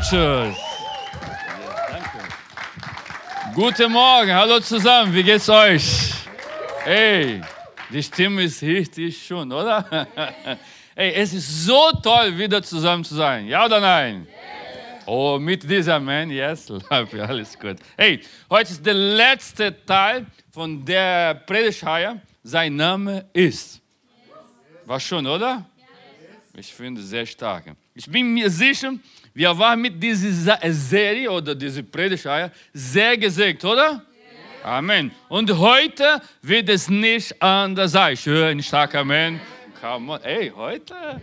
Danke. Guten Morgen, hallo zusammen, wie geht's euch? Hey, die Stimme ist richtig schön, oder? Hey, es ist so toll, wieder zusammen zu sein. Ja oder nein? Oh, mit dieser Man, yes, alles gut. Hey, heute ist der letzte Teil von der Predigtreihe. Sein Name ist. War schon, oder? Ich finde es sehr stark. Ich bin mir sicher, wir waren mit dieser Serie oder dieser Predigtreihe sehr gesegnet, oder? Amen. Und heute wird es nicht anders sein. Schön, stark Amen. Come on. Hey, heute?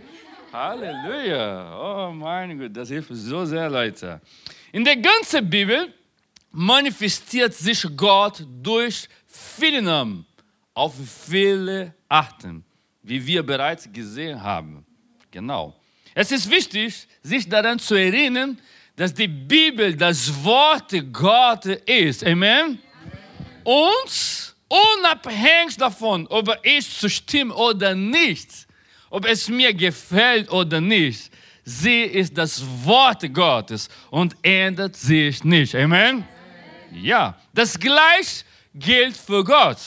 Halleluja. Oh mein Gott, das hilft so sehr, Leute. In der ganzen Bibel manifestiert sich Gott durch viele Namen auf viele Arten, wie wir bereits gesehen haben. Genau. Es ist wichtig, sich daran zu erinnern, dass die Bibel das Wort Gottes ist. Amen. Und unabhängig davon, ob ich zustimme oder nicht, ob es mir gefällt oder nicht, sie ist das Wort Gottes und ändert sich nicht. Amen. Ja, das gleiche gilt für Gott.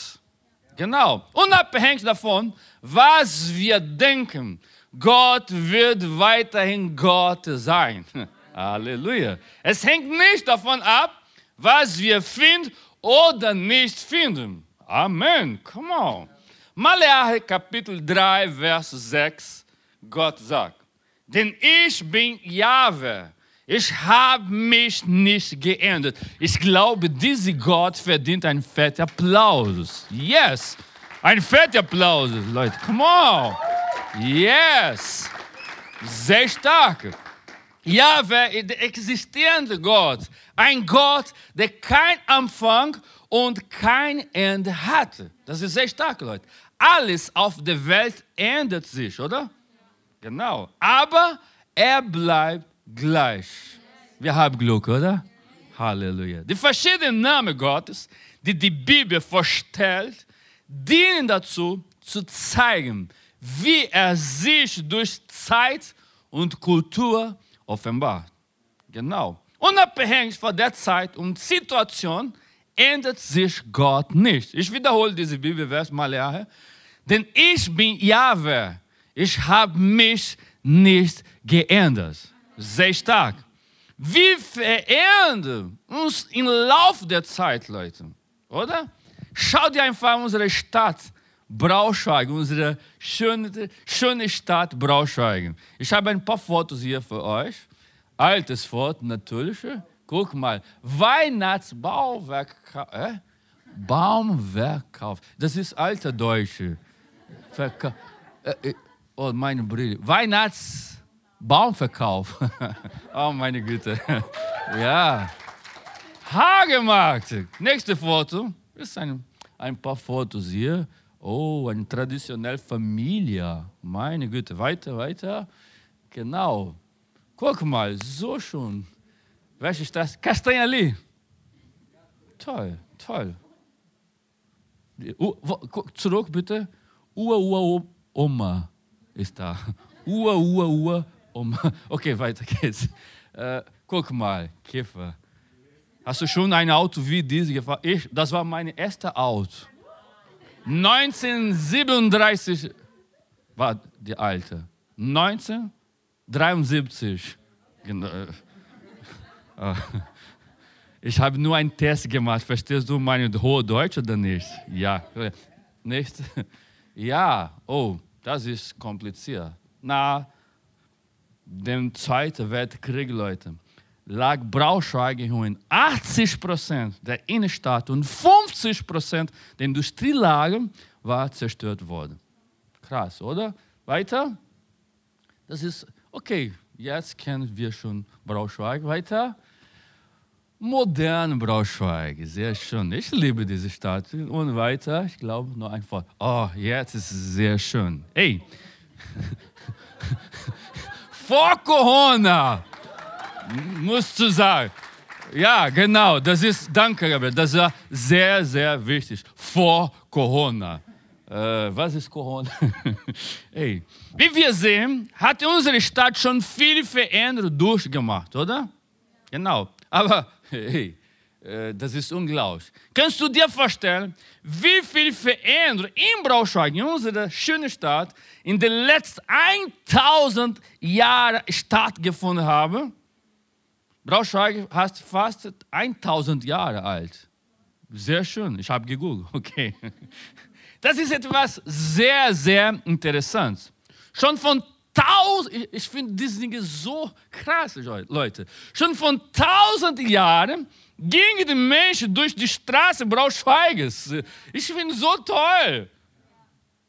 Genau. Unabhängig davon, was wir denken, Gott wird weiterhin Gott sein. Halleluja. Es hängt nicht davon ab, was wir finden oder nicht finden. Amen. Come on. Malachi Kapitel 3, Vers 6. Gott sagt, denn ich bin Jahwe. Ich habe mich nicht geändert. Ich glaube, dieser Gott verdient einen fetten Applaus. Yes. Ein fetter Applaus, Leute. Come on. Yes. Sehr stark. Jahwe, der existierende Gott. Ein Gott, der kein Anfang und kein Ende hatte. Das ist sehr stark, Leute. Alles auf der Welt ändert sich, oder? Genau. Aber er bleibt gleich. Wir haben Glück, oder? Halleluja. Die verschiedenen Namen Gottes, die die Bibel vorstellt, dienen dazu, zu zeigen, wie er sich durch Zeit und Kultur offenbart. Genau. Unabhängig von der Zeit und Situation ändert sich Gott nicht. Ich wiederhole diese Bibelvers mal. Ja. Denn ich bin Jahwe. Ich habe mich nicht geändert. Sehr stark. Wir verändern uns im Laufe der Zeit, Leute. Oder? Schau dir einfach unsere Stadt Braunschweig, unsere schöne, schöne Stadt Braunschweig. Ich habe ein paar Fotos hier für euch. Altes Foto, natürlich. Guck mal, Weihnachtsbauwerk. Äh? Baumverkauf. Das ist alter Deutsche. Verka äh, äh, oh, meine Brille. Weihnachtsbaumverkauf. oh, meine Güte. ja. Hagemarkt. Nächste Foto. Das ist ein, ein paar Fotos hier. Oh, eine traditionelle Familie. Meine Güte. Weiter, weiter. Genau. Guck mal, so schon. Welche ist das? Castanha ali. Toll, toll. Uh, zurück bitte. Ua, ua, Oma ist da. Ua, ua, ua, Oma. Okay, weiter geht's. Äh, guck mal, Kiffer. Hast du schon ein Auto wie dieses gefahren? Ich, das war mein erstes Auto. 1937 war die alte. 1973. Genau. Ah. Ich habe nur einen Test gemacht. Verstehst du meine hohe Deutsch oder nicht? Ja. Nicht? Ja. Oh, das ist kompliziert. Na, dem Zweiten Weltkrieg, Leute, lag Braunschweig in 80 Prozent der Innenstadt und 50 Prozent der Industrielagen war zerstört worden. Krass, oder? Weiter? Das ist okay. Jetzt kennen wir schon Braunschweig. Weiter? Modern Braunschweig, sehr schön. Ich liebe diese Stadt. Und weiter, ich glaube, nur einfach. Oh, jetzt ist es sehr schön. Hey, vor Corona, musst du sagen. Ja, genau, das ist, danke, Gabriel, das ist sehr, sehr wichtig. Vor Corona. Äh, was ist Corona? hey. Wie wir sehen, hat unsere Stadt schon viel Veränderung durchgemacht, oder? Genau. Aber hey, äh, das ist unglaublich. Kannst du dir vorstellen, wie viel Veränderung in Braunschweig, in unserer schönen Stadt, in den letzten 1000 Jahren stattgefunden haben? Braunschweig ist fast 1000 Jahre alt. Sehr schön, ich habe gegoogelt, okay. Das ist etwas sehr, sehr Interessantes. Schon von tausend, ich, ich finde diese Dinge so krass, Leute. Schon von tausend Jahren gingen die Menschen durch die Straße Braunschweiges. Ich finde so toll.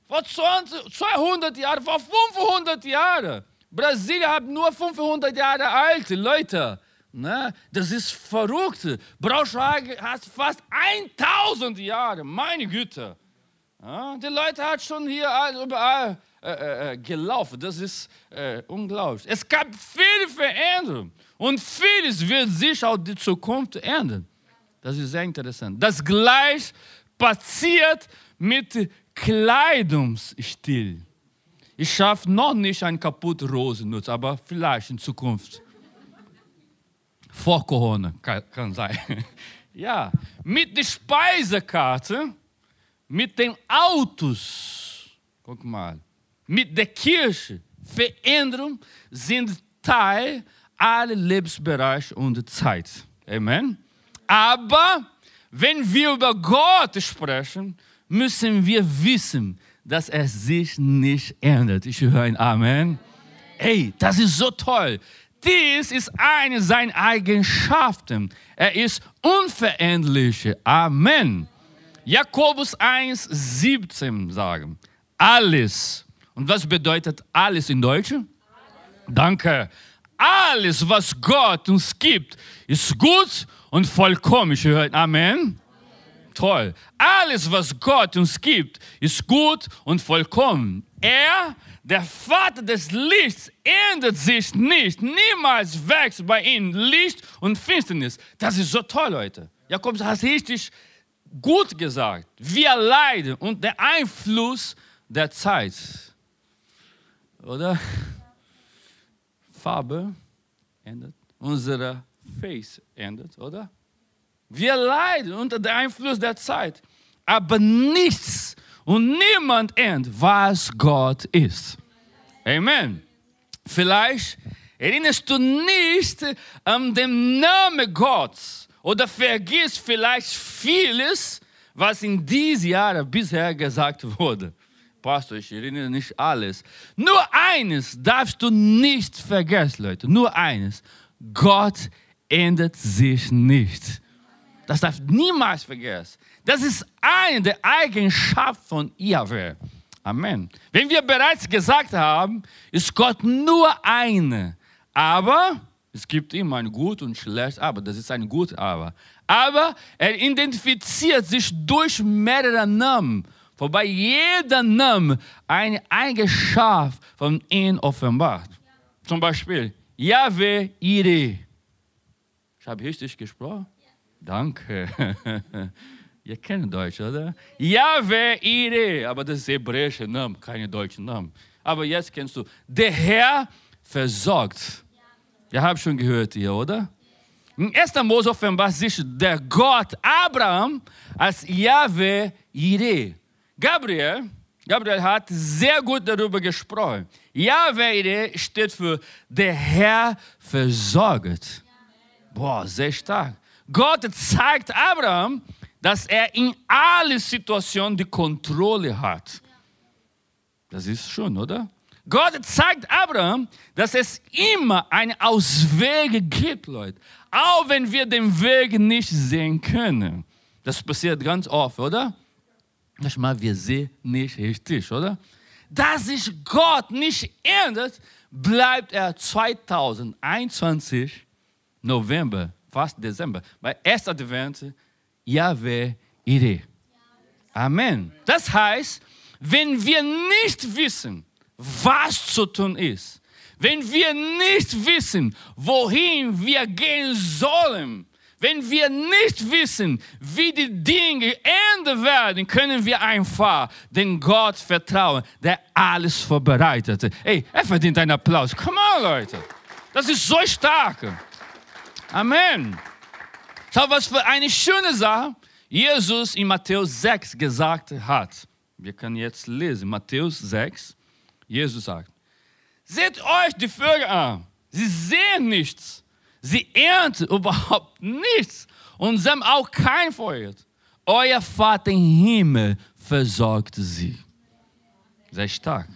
Vor 20, 200 Jahren, vor 500 Jahren. Brasilien hat nur 500 Jahre alt, Leute. Ne? Das ist verrückt. Braunschweig hat fast 1000 Jahre, meine Güte. Ja, die Leute haben schon hier überall äh, äh, äh, gelaufen. Das ist äh, unglaublich. Es gab viele Veränderungen und vieles wird sich auch die Zukunft ändern. Das ist sehr interessant. Das gleich passiert mit Kleidungsstil. Ich schaffe noch nicht ein kaputt Rosennutz, aber vielleicht in Zukunft. Vor Corona kann, sein. ja, mit der Speisekarte, mit den Autos, guck mal, mit der Kirche. Veränderung sind Teil aller Lebensbereiche und Zeit. Amen. Aber wenn wir über Gott sprechen, müssen wir wissen, dass er sich nicht ändert. Ich höre ein Amen. Hey, das ist so toll. Dies ist eine seiner Eigenschaften. Er ist unveränderlich. Amen. Jakobus 1, 17 sagen, alles und was bedeutet alles in Deutsch? Danke. Alles, was Gott uns gibt, ist gut und vollkommen. Höre Amen. Toll. Alles, was Gott uns gibt, ist gut und vollkommen. Er, der Vater des Lichts, ändert sich nicht. Niemals wächst bei ihm Licht und Finsternis. Das ist so toll, Leute. Jakobus hat richtig gut gesagt. Wir leiden unter der Einfluss der Zeit oder? Farbe ändert, unsere Face ändert, oder? Wir leiden unter dem Einfluss der Zeit, aber nichts und niemand ändert, was Gott ist. Amen. Vielleicht erinnerst du nicht an den Namen Gottes oder vergisst vielleicht vieles, was in diesen Jahren bisher gesagt wurde. Pastor, ich erinnere nicht alles. Nur eines darfst du nicht vergessen, Leute. Nur eines. Gott ändert sich nicht. Das darf niemals vergessen. Das ist eine der Eigenschaften von Yahweh. Amen. Wenn wir bereits gesagt haben, ist Gott nur eine. Aber es gibt immer ein Gut und Schlecht, aber das ist ein Gut, aber. Aber er identifiziert sich durch mehrere Namen wobei jeder Name eine Eigenschaft von ihm offenbart. Zum Beispiel, Yahweh Ire. Ich habe richtig gesprochen? Danke. Ihr kennt Deutsch, oder? Yahweh Ire. Aber das ist hebräische Name, keine deutsche Name. Aber jetzt kennst du. Der Herr versorgt. Ihr habt schon gehört hier, oder? In 1. Mose offenbart sich der Gott Abraham als Yahweh Ire. Gabriel, Gabriel hat sehr gut darüber gesprochen. Yahweh steht für der Herr versorgt. Boah, sehr stark. Gott zeigt Abraham, dass er in alle Situationen die Kontrolle hat. Das ist schon, oder? Gott zeigt Abraham, dass es immer einen Ausweg gibt, Leute. Auch wenn wir den Weg nicht sehen können. Das passiert ganz oft, oder? Manchmal wir sehen nicht richtig, oder? Da sich Gott nicht ändert, bleibt er 2021 November, fast Dezember, bei erster Advent, Yahweh Ire. Amen. Das heißt, wenn wir nicht wissen, was zu tun ist, wenn wir nicht wissen, wohin wir gehen sollen, wenn wir nicht wissen, wie die Dinge enden werden, können wir einfach den Gott vertrauen, der alles vorbereitet. Ey, er verdient einen Applaus. Come on, Leute. Das ist so stark. Amen. Schau, was für eine schöne Sache Jesus in Matthäus 6 gesagt hat. Wir können jetzt lesen, Matthäus 6. Jesus sagt, seht euch die Vögel an. Sie sehen nichts. Sie ernten überhaupt nichts. Und sie haben auch kein Feuer. Euer Vater im Himmel versorgt sie. Sehr stark.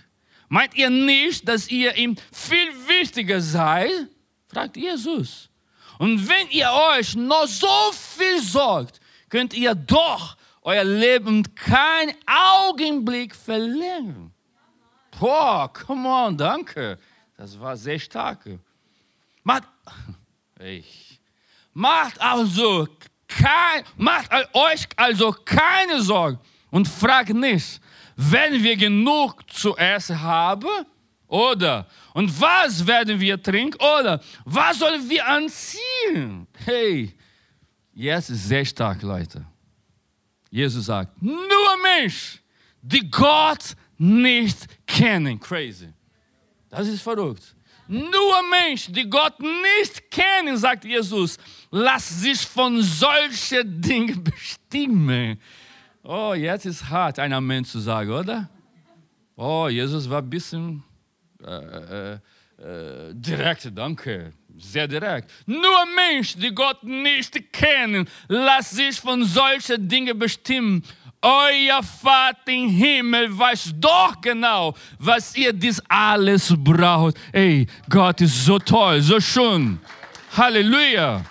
Meint ihr nicht, dass ihr ihm viel wichtiger seid? fragt Jesus. Und wenn ihr euch noch so viel sorgt, könnt ihr doch euer Leben keinen Augenblick verlängern. Boah, come on, danke. Das war sehr stark. Macht, ich, macht also kein, macht euch also keine Sorgen und fragt nicht, wenn wir genug zu essen haben, oder und was werden wir trinken, oder was sollen wir anziehen? Hey, jetzt ist sehr stark, Leute. Jesus sagt, nur Mensch, die Gott nicht kennen. Crazy. Das ist verrückt. Nur Menschen, die Gott nicht kennen, sagt Jesus, lass sich von solchen Dingen bestimmen. Oh, jetzt ist hart, ein Amen zu sagen, oder? Oh, Jesus war ein bisschen äh, äh, äh, direkt, danke. Sehr direkt. Nur Menschen, die Gott nicht kennen, lass sich von solchen Dingen bestimmen. Euer Vater im Himmel weiß doch genau, was ihr dies alles braucht. Ey, Gott ist so toll, so schön. Halleluja.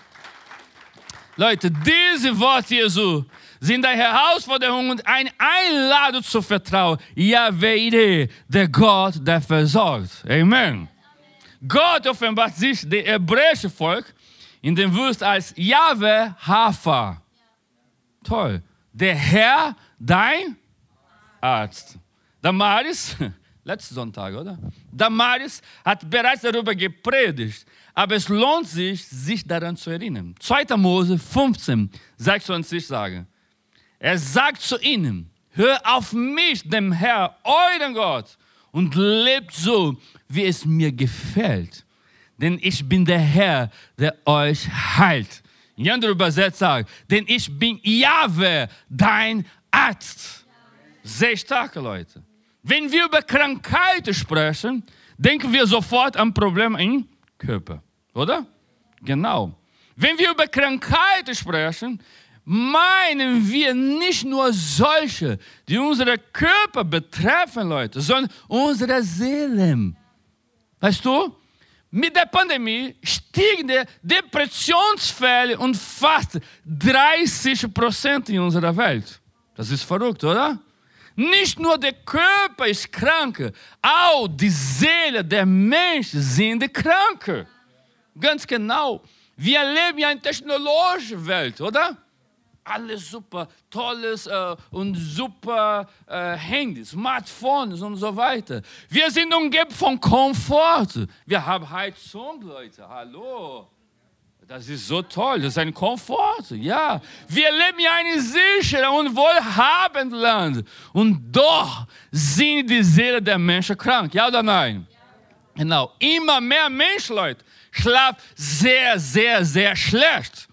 Leute, diese Worte Jesu sind eine Herausforderung und eine Einladung zu vertrauen. Yahweh, der Gott, der versorgt. Amen. Gott offenbart sich dem hebräischen Volk in dem Wüste als Yahweh Hafa. Toll. Der Herr, dein Arzt. Damaris, letzten Sonntag, oder? Damaris hat bereits darüber gepredigt, aber es lohnt sich, sich daran zu erinnern. 2. Mose 15, 26 sagen. Er sagt zu ihnen, hör auf mich, dem Herr, euren Gott, und lebt so, wie es mir gefällt. Denn ich bin der Herr, der euch heilt. In anderer Übersetzung sagt, denn ich bin Jahwe, dein Arzt. Sehr starke Leute. Wenn wir über Krankheiten sprechen, denken wir sofort an Probleme im Körper, oder? Genau. Wenn wir über Krankheiten sprechen, meinen wir nicht nur solche, die unsere Körper betreffen, Leute, sondern unsere Seelen. Weißt du? Mit der Pandemie stiegen die Depressionsfälle um fast 30 Prozent in unserer Welt. Das ist verrückt, oder? Nicht nur der Körper ist krank, auch die Seele der Menschen sind krank. Ganz genau. Wir leben ja in technologischer Welt, oder? Alles super tolles äh, und super äh, Handys, Smartphones und so weiter. Wir sind umgeben von Komfort. Wir haben Heizung, Leute. Hallo. Das ist so toll, das ist ein Komfort, ja. Wir leben in einem sicheren und wohlhabenden Land. Und doch sind die Seele der Menschen krank, ja oder nein? Genau, immer mehr Menschen, Leute, schlafen sehr, sehr, sehr schlecht.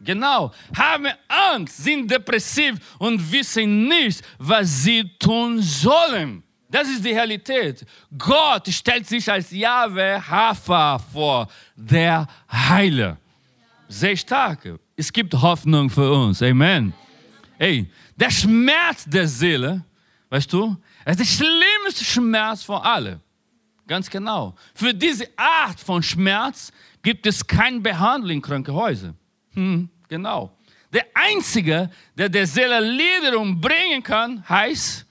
Genau, haben Angst, sind depressiv und wissen nicht, was sie tun sollen. Das ist die Realität. Gott stellt sich als Jahwe Hafa vor, der Heiler. Sehr stark. Es gibt Hoffnung für uns. Amen. Hey, der Schmerz der Seele, weißt du, ist der schlimmste Schmerz von allen. Ganz genau. Für diese Art von Schmerz gibt es keine Behandlung in Krankenhäusern. Hm. Genau. Der Einzige, der der Seele Liederung bringen kann, heißt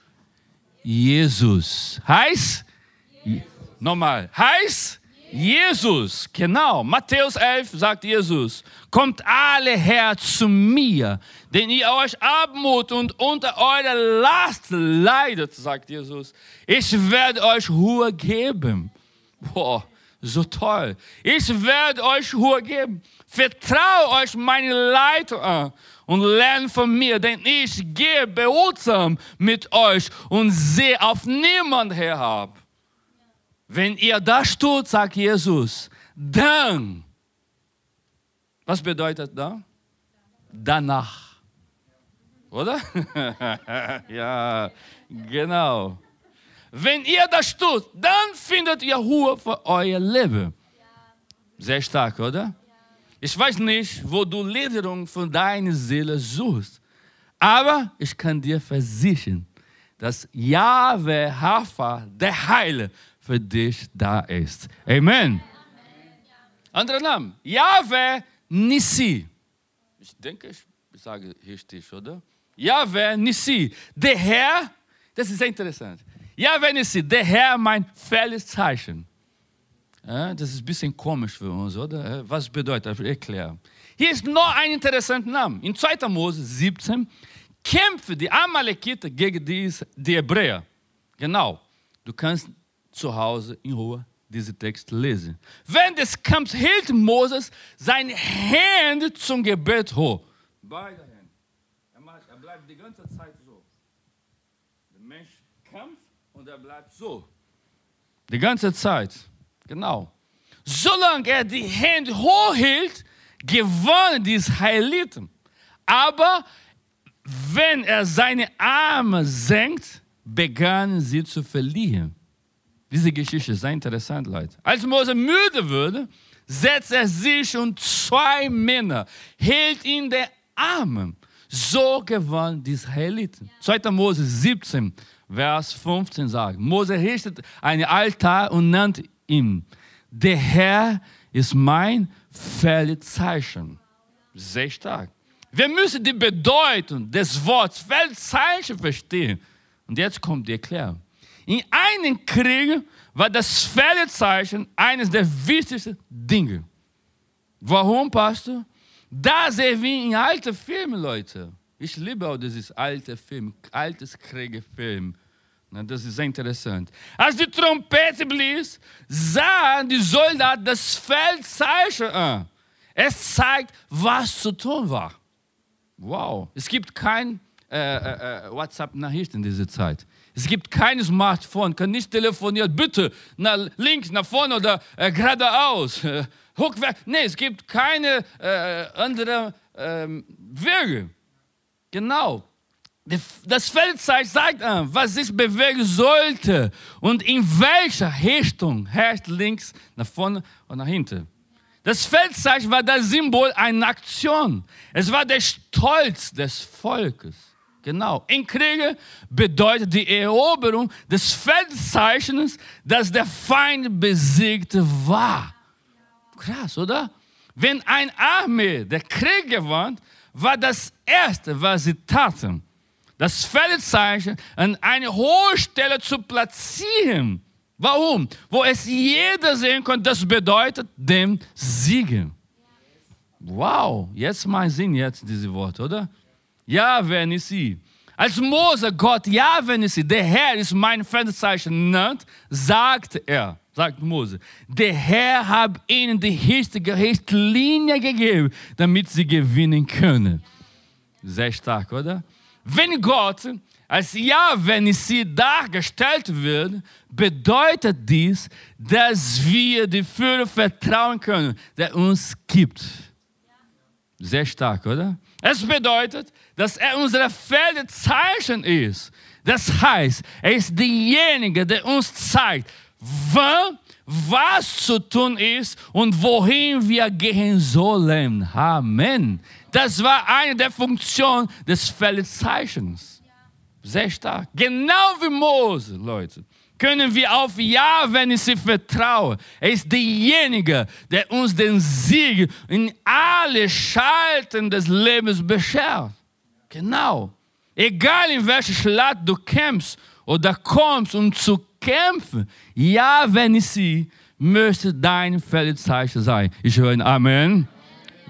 Jesus. Heißt? Jesus. Nochmal. Heißt? Jesus. Genau. Matthäus 11 sagt Jesus. Kommt alle her zu mir, denn ihr euch abmut und unter eurer Last leidet, sagt Jesus. Ich werde euch Ruhe geben. Boah, so toll. Ich werde euch Ruhe geben. Vertraue euch meine Leitung an und lernt von mir, denn ich gehe behutsam mit euch und sehe auf niemand herab. Wenn ihr das tut, sagt Jesus, dann Was bedeutet da? Danach. Oder? ja, genau. Wenn ihr das tut, dann findet ihr Ruhe für euer Leben. Sehr stark, oder? Ich weiß nicht, wo du Lederung von deiner Seele suchst, aber ich kann dir versichern, dass Yahweh Hafa, der Heile, für dich da ist. Amen. Anderer Name, Yahweh Nissi. Ich denke, ich sage richtig, oder? Yahweh Nissi. Der Herr, das ist sehr interessant. Yahweh Nissi, der Herr, mein Zeichen. Das ist ein bisschen komisch für uns, oder? Was bedeutet das? Erklären. Hier ist noch ein interessanter Name. In 2. Mose 17 kämpfen die Amalekiter gegen die, die Hebräer. Genau. Du kannst zu Hause in Ruhe diesen Text lesen. Während des Kampfs hielt Moses seine Hände zum Gebet hoch. Beide Hände. Er, bleibt die ganze Zeit so. Der Mensch kämpft und er bleibt so. Die ganze Zeit. Genau. Solange er die Hände hochhielt, gewann dies Heiliten. Aber wenn er seine Arme senkt, begannen sie zu verlieren. Diese Geschichte ist sehr interessant, Leute. Als Mose müde wurde, setzte er sich und zwei Männer hielt ihn der Arme. So gewann die Israeliten. 2. Mose 17, Vers 15 sagt, Mose richtete einen Altar und nannte ihn, der Herr ist mein Feldzeichen. Sehr stark. Wir müssen die Bedeutung des Wortes Feldzeichen verstehen. Und jetzt kommt die Erklärung. In einem Krieg war das Feldzeichen eines der wichtigsten Dinge. Warum, Pastor? Da sehen wir in alten Filmen, Leute. Ich liebe auch dieses alte Film, altes Kriegerfilm. Das ist sehr interessant. Als die Trompete blies, sahen die Soldaten das Feldzeichen an. Es zeigt, was zu tun war. Wow. Es gibt kein äh, äh, äh WhatsApp-Nachricht in dieser Zeit. Es gibt kein Smartphone, kann nicht telefonieren. Bitte nach links, nach vorne oder äh, geradeaus. Äh. Nee, es gibt keine äh, anderen ähm, Wege. Genau. Das Feldzeichen sagt an, was sich bewegen sollte und in welcher Richtung herrscht links, nach vorne und nach hinten. Das Feldzeichen war das Symbol einer Aktion. Es war der Stolz des Volkes. Genau. In Kriege bedeutet die Eroberung des Feldzeichens, dass der Feind besiegt war. Krass, oder? Wenn eine Armee der Krieg gewann, war das Erste, was sie taten, das Feldzeichen an eine hohe Stelle zu platzieren. Warum? Wo es jeder sehen konnte, das bedeutet dem Siegen. Wow, jetzt mein Sinn jetzt diese Worte, oder? Ja, wenn ich sie. Als Mose Gott, ja, wenn ich sie, der Herr ist mein Feldzeichen nennt, sagt er, sagt Mose, der Herr hat ihnen die richtige Richtlinie gegeben, damit sie gewinnen können. Sehr stark, oder? Wenn Gott als Ja, wenn sie dargestellt wird, bedeutet dies, dass wir die Führer vertrauen können, der uns gibt. Sehr stark, oder? Es bedeutet, dass er unser Feldzeichen ist. Das heißt, er ist derjenige, der uns zeigt, wann was zu tun ist und wohin wir gehen sollen. Amen. Das war eine der Funktionen des Feldzeichens. Sehr stark. Genau wie Mose, Leute, können wir auf Ja, wenn ich sie vertraue. Er ist derjenige, der uns den Sieg in alle Schalten des Lebens beschert. Genau. Egal in welcher Schlacht du kämpfst oder kommst, um zu kämpfen. Ja, wenn ich sie möchte dein Feldzeichen sein. Ich höre ein Amen.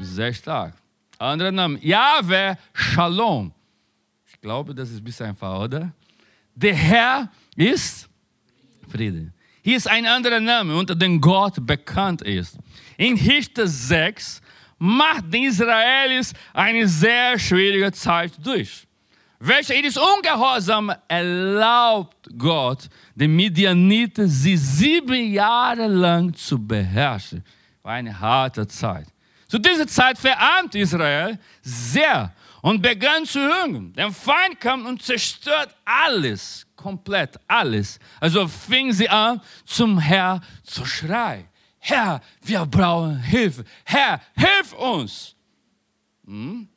Sehr stark. Andere Name. Jahwe Shalom. Ich glaube, das ist ein bisschen einfach, oder? Der Herr ist Friede. Hier ist ein anderer Name, unter dem Gott bekannt ist. In Richter 6 macht die Israelis eine sehr schwierige Zeit durch. Welche ihres Ungehorsam erlaubt Gott, den Midianiten sie sieben Jahre lang zu beherrschen. War eine harte Zeit. Zu dieser Zeit verarmt Israel sehr und begann zu hungern. Der Feind kam und zerstört alles, komplett alles. Also fing sie an, zum Herr zu schreien. Herr, wir brauchen Hilfe. Herr, hilf uns. Hm?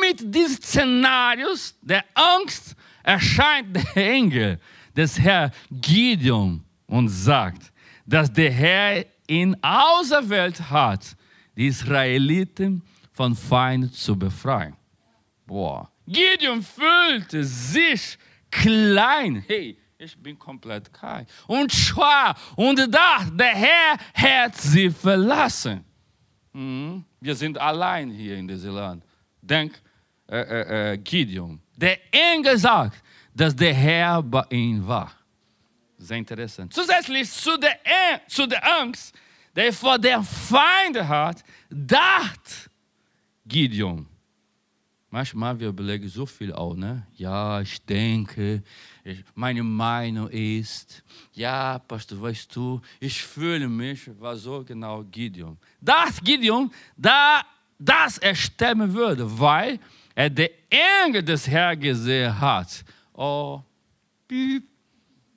mit diesen Szenarios der Angst erscheint der Engel des Herrn Gideon und sagt, dass der Herr ihn auserwählt hat, die Israeliten von Feinden zu befreien. Boah. Gideon fühlte sich klein. Hey, ich bin komplett klein. Und schwach und dachte, der Herr hat sie verlassen. Mhm. Wir sind allein hier in diesem Land. Denk, äh, äh, äh, Gideon. Der Engel sagt, dass der Herr bei ihm war. Sehr interessant. Zusätzlich zu der, zu der Angst, die er vor der Feinde hat, dachte Gideon, Manchmal wir überlegen so viel auch, ne? Ja, ich denke, ich, meine Meinung ist, ja, Pastor, weißt du, ich fühle mich, war so genau Gideon. Das Gideon, da, dass er sterben würde, weil er den Engel des Herrn gesehen hat. Oh, piep.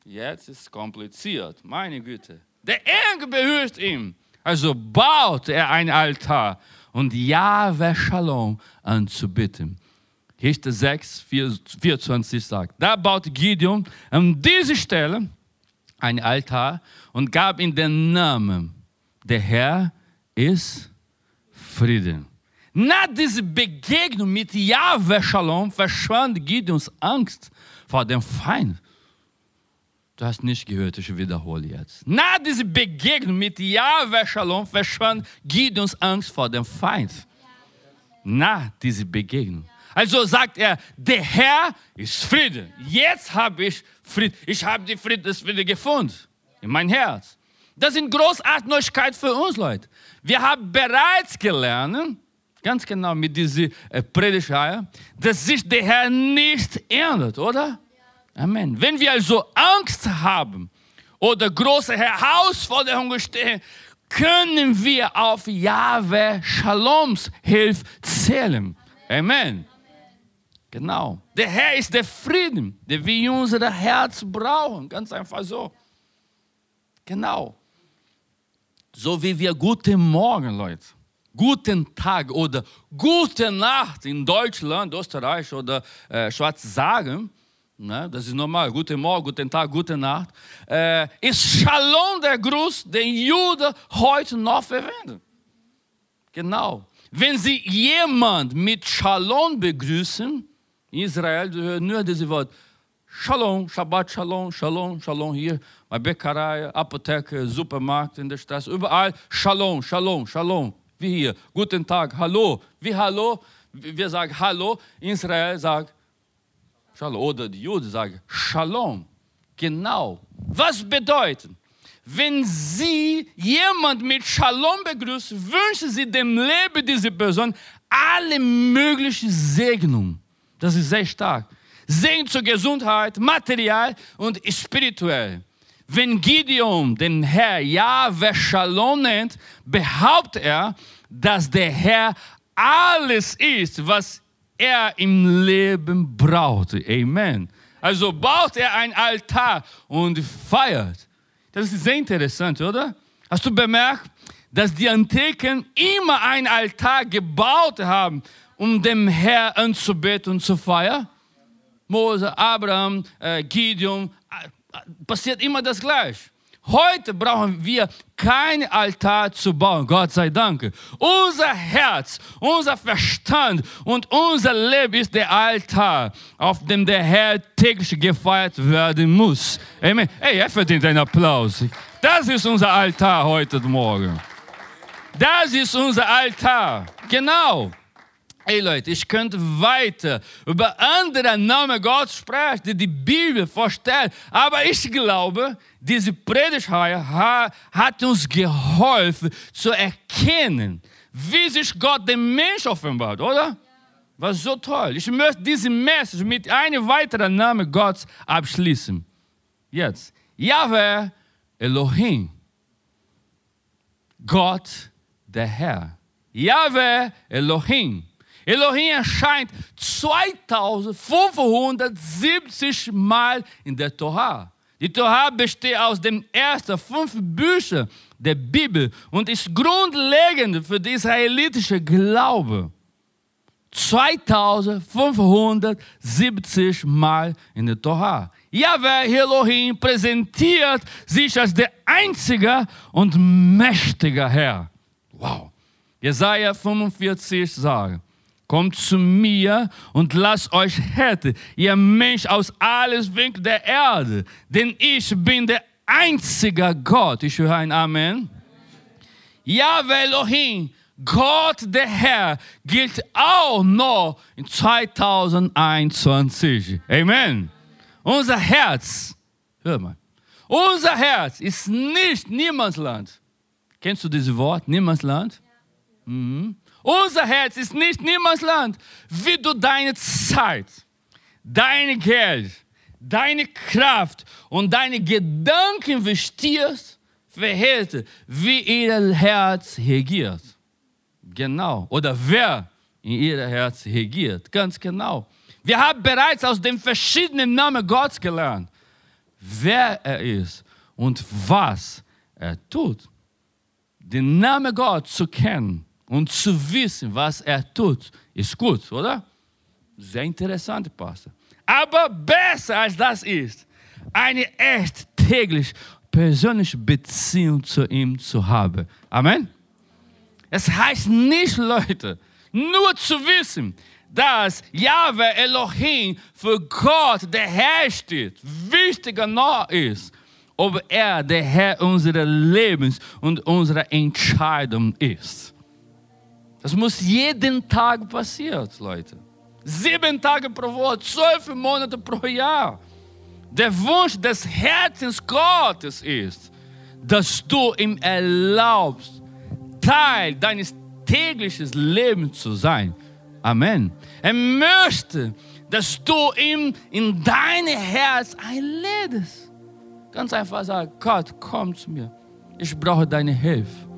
Jetzt ist es kompliziert, meine Güte. Der Engel behütet ihn. Also baut er ein Altar und Jahwe Shalom anzubitten. Richter 6, 24 sagt, da baut Gideon an dieser Stelle ein Altar und gab ihm den Namen, der Herr ist Frieden. Nach dieser Begegnung mit Jahwe Shalom verschwand Gideons Angst vor dem Feind. Du hast nicht gehört, ich wiederhole jetzt. Nach dieser Begegnung mit Yahweh Shalom verschwand Gideons Angst vor dem Feind. Nach dieser Begegnung. Also sagt er, der Herr ist Frieden. Jetzt habe ich Frieden. Ich habe die Friedensfriede gefunden in mein Herz. Das sind großartige Neuigkeiten für uns, Leute. Wir haben bereits gelernt, ganz genau mit dieser äh, Predigtreihe, dass sich der Herr nicht ändert, oder? Amen. Wenn wir also Angst haben oder große Herausforderungen stehen, können wir auf Jahwe Shaloms Hilfe zählen. Amen. Genau. Der Herr ist der Frieden, den wir in unser Herz brauchen. Ganz einfach so. Genau. So wie wir guten Morgen, Leute, guten Tag oder gute Nacht in Deutschland, Österreich oder äh, Schwarz sagen, ne? das ist normal, guten Morgen, guten Tag, gute Nacht, äh, ist Shalom der Gruß, den Juden heute noch verwenden. Genau. Wenn sie jemand mit Shalom begrüßen, in Israel, nur dieses Wort, Shalom, Shabbat Shalom, Shalom, Shalom hier, bei Bäckerei, Apotheke, Supermarkt in der Straße, überall Shalom, Shalom, Shalom. Wie hier, guten Tag, Hallo. Wie Hallo? Wir sagen Hallo, Israel sagt Shalom. Oder die Juden sagen Shalom. Genau. Was bedeutet? Wenn Sie jemand mit Shalom begrüßen, wünschen Sie dem Leben dieser Person alle möglichen Segnungen. Das ist sehr stark. Segen zur Gesundheit, materiell und spirituell. Wenn Gideon den Herr Yahweh Shalom nennt, behauptet er, dass der Herr alles ist, was er im Leben brauchte. Amen. Also baut er ein Altar und feiert. Das ist sehr interessant, oder? Hast du bemerkt, dass die Antiken immer ein Altar gebaut haben, um dem Herrn anzubeten und zu feiern? Mose, Abraham, äh, Gideon, äh, passiert immer das Gleiche. Heute brauchen wir kein Altar zu bauen, Gott sei Dank. Unser Herz, unser Verstand und unser Leben ist der Altar, auf dem der Herr täglich gefeiert werden muss. Amen. Hey, er verdient einen Applaus. Das ist unser Altar heute Morgen. Das ist unser Altar. Genau. Hey Leute, ich könnte weiter über andere Namen Gottes sprechen, die die Bibel vorstellt. Aber ich glaube, diese Predigtreihe hat uns geholfen zu erkennen, wie sich Gott dem Mensch offenbart, oder? Was so toll. Ich möchte diese Message mit einem weiteren Namen Gottes abschließen. Jetzt. Yahweh Elohim. Gott, der Herr. Yahweh Elohim. Elohim erscheint 2570 Mal in der Torah. Die Torah besteht aus den ersten fünf Büchern der Bibel und ist grundlegend für den israelitischen Glaube. 2570 Mal in der Torah. Yahweh Elohim präsentiert sich als der einzige und mächtige Herr. Wow. Jesaja 45 sagt, Kommt zu mir und lasst euch retten, ihr Mensch aus alles Winkel der Erde, denn ich bin der einzige Gott. Ich höre ein Amen. Yahweh Elohim, Gott der Herr, gilt auch noch in 2021. Amen. Unser Herz, hör mal, unser Herz ist nicht Niemandsland. Kennst du dieses Wort, Niemandsland? Mhm. Unser Herz ist nicht Niemandsland. Wie du deine Zeit, dein Geld, deine Kraft und deine Gedanken investierst, verhält, wie ihr Herz regiert. Genau. Oder wer in ihr Herz regiert. Ganz genau. Wir haben bereits aus den verschiedenen Namen Gottes gelernt, wer er ist und was er tut. Den Namen Gott zu kennen und zu wissen, was er tut, ist gut, oder? Sehr interessant, Pastor. Aber besser als das ist, eine echt täglich persönliche Beziehung zu ihm zu haben. Amen. Es heißt nicht, Leute, nur zu wissen, dass Yahweh Elohim für Gott der Herr steht, wichtiger noch ist, ob er der Herr unseres Lebens und unserer Entscheidung ist. Das muss jeden Tag passieren, Leute. Sieben Tage pro Woche, zwölf Monate pro Jahr. Der Wunsch des Herzens Gottes ist, dass du ihm erlaubst, Teil deines täglichen Lebens zu sein. Amen. Er möchte, dass du ihm in dein Herz einlädst. Ganz einfach sagen, Gott, komm zu mir. Ich brauche deine Hilfe.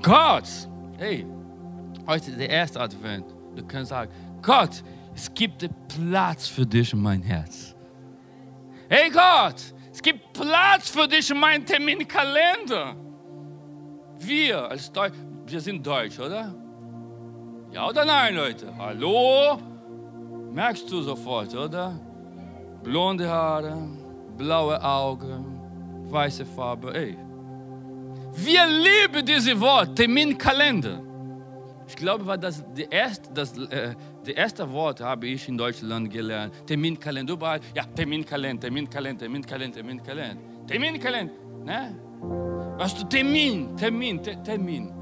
Gott, hey, heute der erste Advent. Du kannst sagen, Gott, es gibt Platz für dich in mein Herz. Hey Gott, es gibt Platz für dich in meinem Terminkalender. Wir als Deutsch, wir sind Deutsch, oder? Ja oder nein, Leute? Hallo? Merkst du sofort, oder? Blonde Haare, blaue Augen, weiße Farbe. Ey. Wir lieben dieses Wort, Terminkalender. Ich glaube, war das die erste, das, äh, die erste Wort habe ich in Deutschland gelernt. Terminkalender, überall. Ja, Terminkalender, Terminkalender, Terminkalender, Terminkalender. Terminkalender, ne? Was du Termin, Termin, Termin.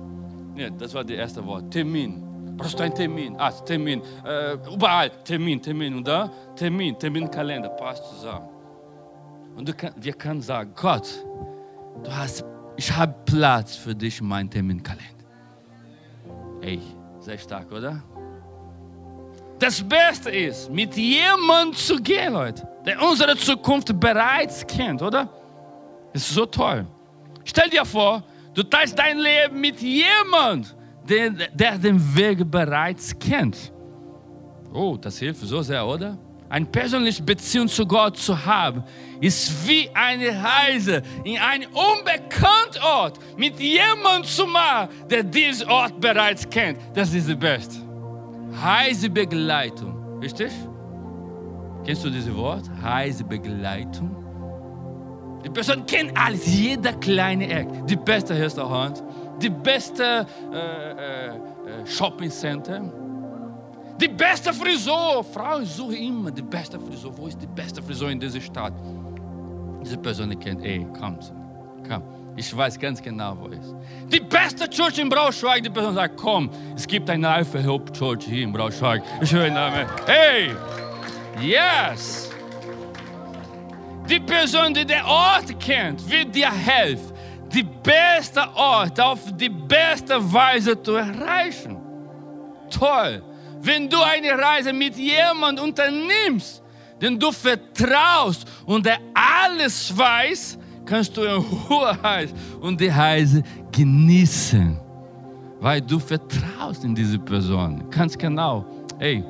Ja, das war das erste Wort, Termin brauchst du einen Termin, ah, Termin, äh, überall Termin, Termin und da Termin, Terminkalender, passt zusammen. Und kann, wir können sagen, Gott, du hast, ich habe Platz für dich in meinem Terminkalender. Ey, sehr stark, oder? Das Beste ist, mit jemandem zu gehen, Leute, der unsere Zukunft bereits kennt, oder? Ist so toll. Stell dir vor, du teilst dein Leben mit jemandem, der, der den Weg bereits kennt. Oh, das hilft so sehr, oder? Eine persönliche Beziehung zu Gott zu haben, ist wie eine Reise in einen unbekannten Ort mit jemandem zu machen, der diesen Ort bereits kennt. Das ist das Beste. Reisebegleitung, richtig? Kennst du dieses Wort? Reisebegleitung. Die Person kennt alles, jeder kleine Eck. Die beste Restaurant, die beste äh, äh, äh, Shopping Center, die beste Frisur. Frauen suchen immer die beste Frisur. Wo ist die beste Frisur in dieser Stadt? Diese Person kennt, ey, komm, komm. Ich weiß ganz genau, wo es ist. Die beste Church in Braunschweig, die Person sagt, komm, es gibt eine Alpha Hope Church hier in Braunschweig. Den Namen. Hey, yes. Die Person, die den Ort kennt, wird dir helfen die beste Ort auf die beste Weise zu erreichen. Toll. Wenn du eine Reise mit jemandem unternimmst, den du vertraust und der alles weiß, kannst du in Ruhe und die Reise genießen. weil du vertraust in diese Person. Ganz genau. Hey,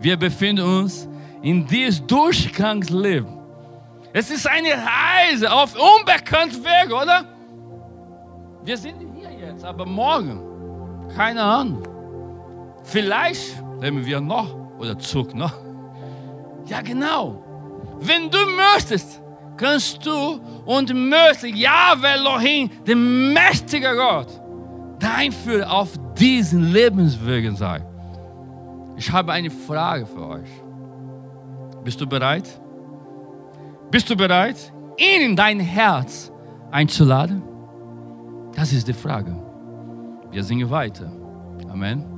wir befinden uns in diesem Durchgangsleben. Es ist eine Reise auf unbekannten Weg, oder? Wir sind hier jetzt, aber morgen, keine Ahnung. Vielleicht leben wir noch oder Zug noch. Ja, genau. Wenn du möchtest, kannst du und möchtest Yahweh Elohim, der mächtige Gott, dein Führer auf diesen Lebenswegen sein. Ich habe eine Frage für euch. Bist du bereit? Bist du bereit, ihn in dein Herz einzuladen? Das ist die Frage. Wir singen weiter. Amen.